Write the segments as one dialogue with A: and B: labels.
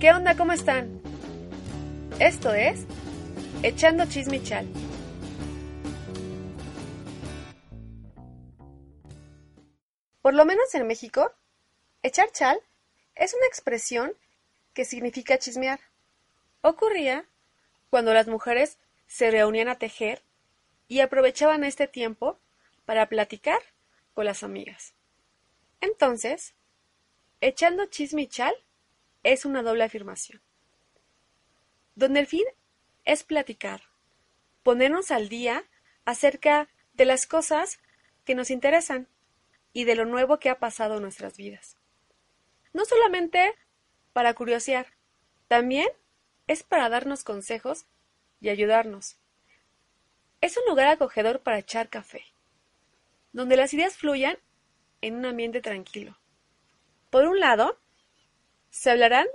A: ¿Qué onda? ¿Cómo están? Esto es Echando Chismichal. Por lo menos en México, echar chal es una expresión que significa chismear. Ocurría cuando las mujeres se reunían a tejer y aprovechaban este tiempo para platicar con las amigas. Entonces, echando chismichal es una doble afirmación, donde el fin es platicar, ponernos al día acerca de las cosas que nos interesan y de lo nuevo que ha pasado en nuestras vidas. No solamente para curiosear, también es para darnos consejos y ayudarnos. Es un lugar acogedor para echar café, donde las ideas fluyan en un ambiente tranquilo. Por un lado, se hablarán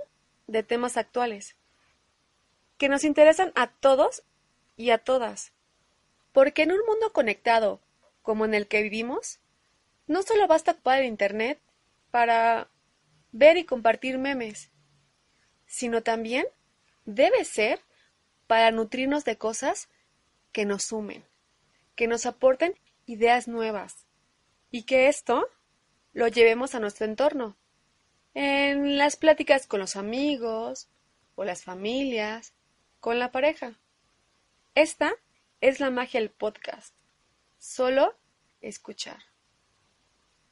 A: de temas actuales, que nos interesan a todos y a todas, porque en un mundo conectado como en el que vivimos, no solo basta ocupar el Internet para ver y compartir memes, sino también debe ser para nutrirnos de cosas que nos sumen, que nos aporten ideas nuevas y que esto lo llevemos a nuestro entorno, en las pláticas con los amigos o las familias, con la pareja. Esta es la magia del podcast. Solo escuchar.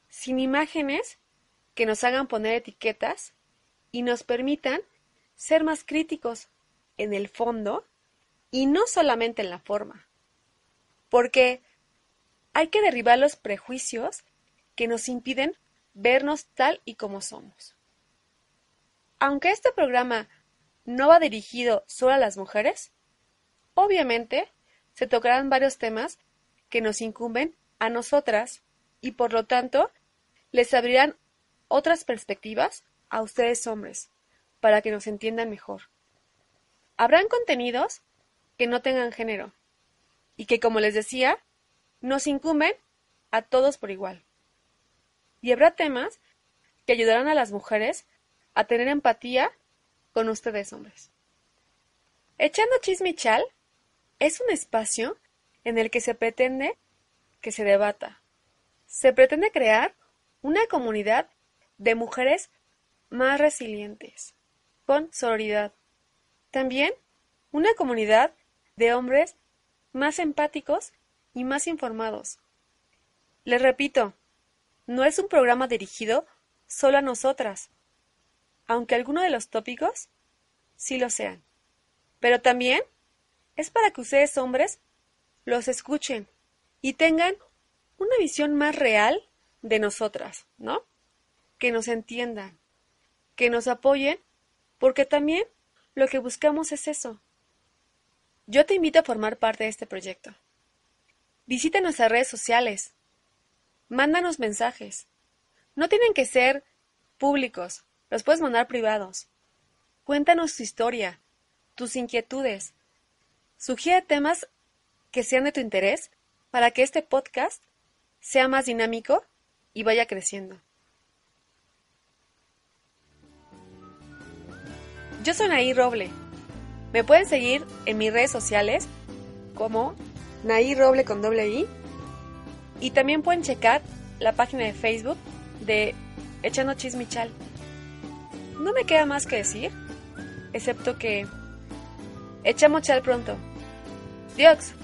A: Sin imágenes que nos hagan poner etiquetas y nos permitan ser más críticos en el fondo y no solamente en la forma. Porque hay que derribar los prejuicios que nos impiden vernos tal y como somos. Aunque este programa no va dirigido solo a las mujeres, obviamente se tocarán varios temas que nos incumben a nosotras y por lo tanto les abrirán otras perspectivas a ustedes hombres para que nos entiendan mejor. Habrán contenidos que no tengan género y que, como les decía, nos incumben a todos por igual. Y habrá temas que ayudarán a las mujeres a tener empatía con ustedes hombres. Echando chismichal es un espacio en el que se pretende que se debata. Se pretende crear una comunidad de mujeres más resilientes, con sororidad. También una comunidad de hombres más empáticos y más informados. Les repito, no es un programa dirigido solo a nosotras, aunque algunos de los tópicos sí lo sean. Pero también es para que ustedes hombres los escuchen y tengan una visión más real de nosotras, ¿no? Que nos entiendan, que nos apoyen, porque también lo que buscamos es eso. Yo te invito a formar parte de este proyecto. Visita nuestras redes sociales. Mándanos mensajes. No tienen que ser públicos, los puedes mandar privados. Cuéntanos tu historia, tus inquietudes. Sugiere temas que sean de tu interés para que este podcast sea más dinámico y vaya creciendo. Yo soy Naí Roble. Me pueden seguir en mis redes sociales como Naí Roble con doble I. Y también pueden checar la página de Facebook de Echando Chismichal. No me queda más que decir, excepto que echamos chal pronto. Dios.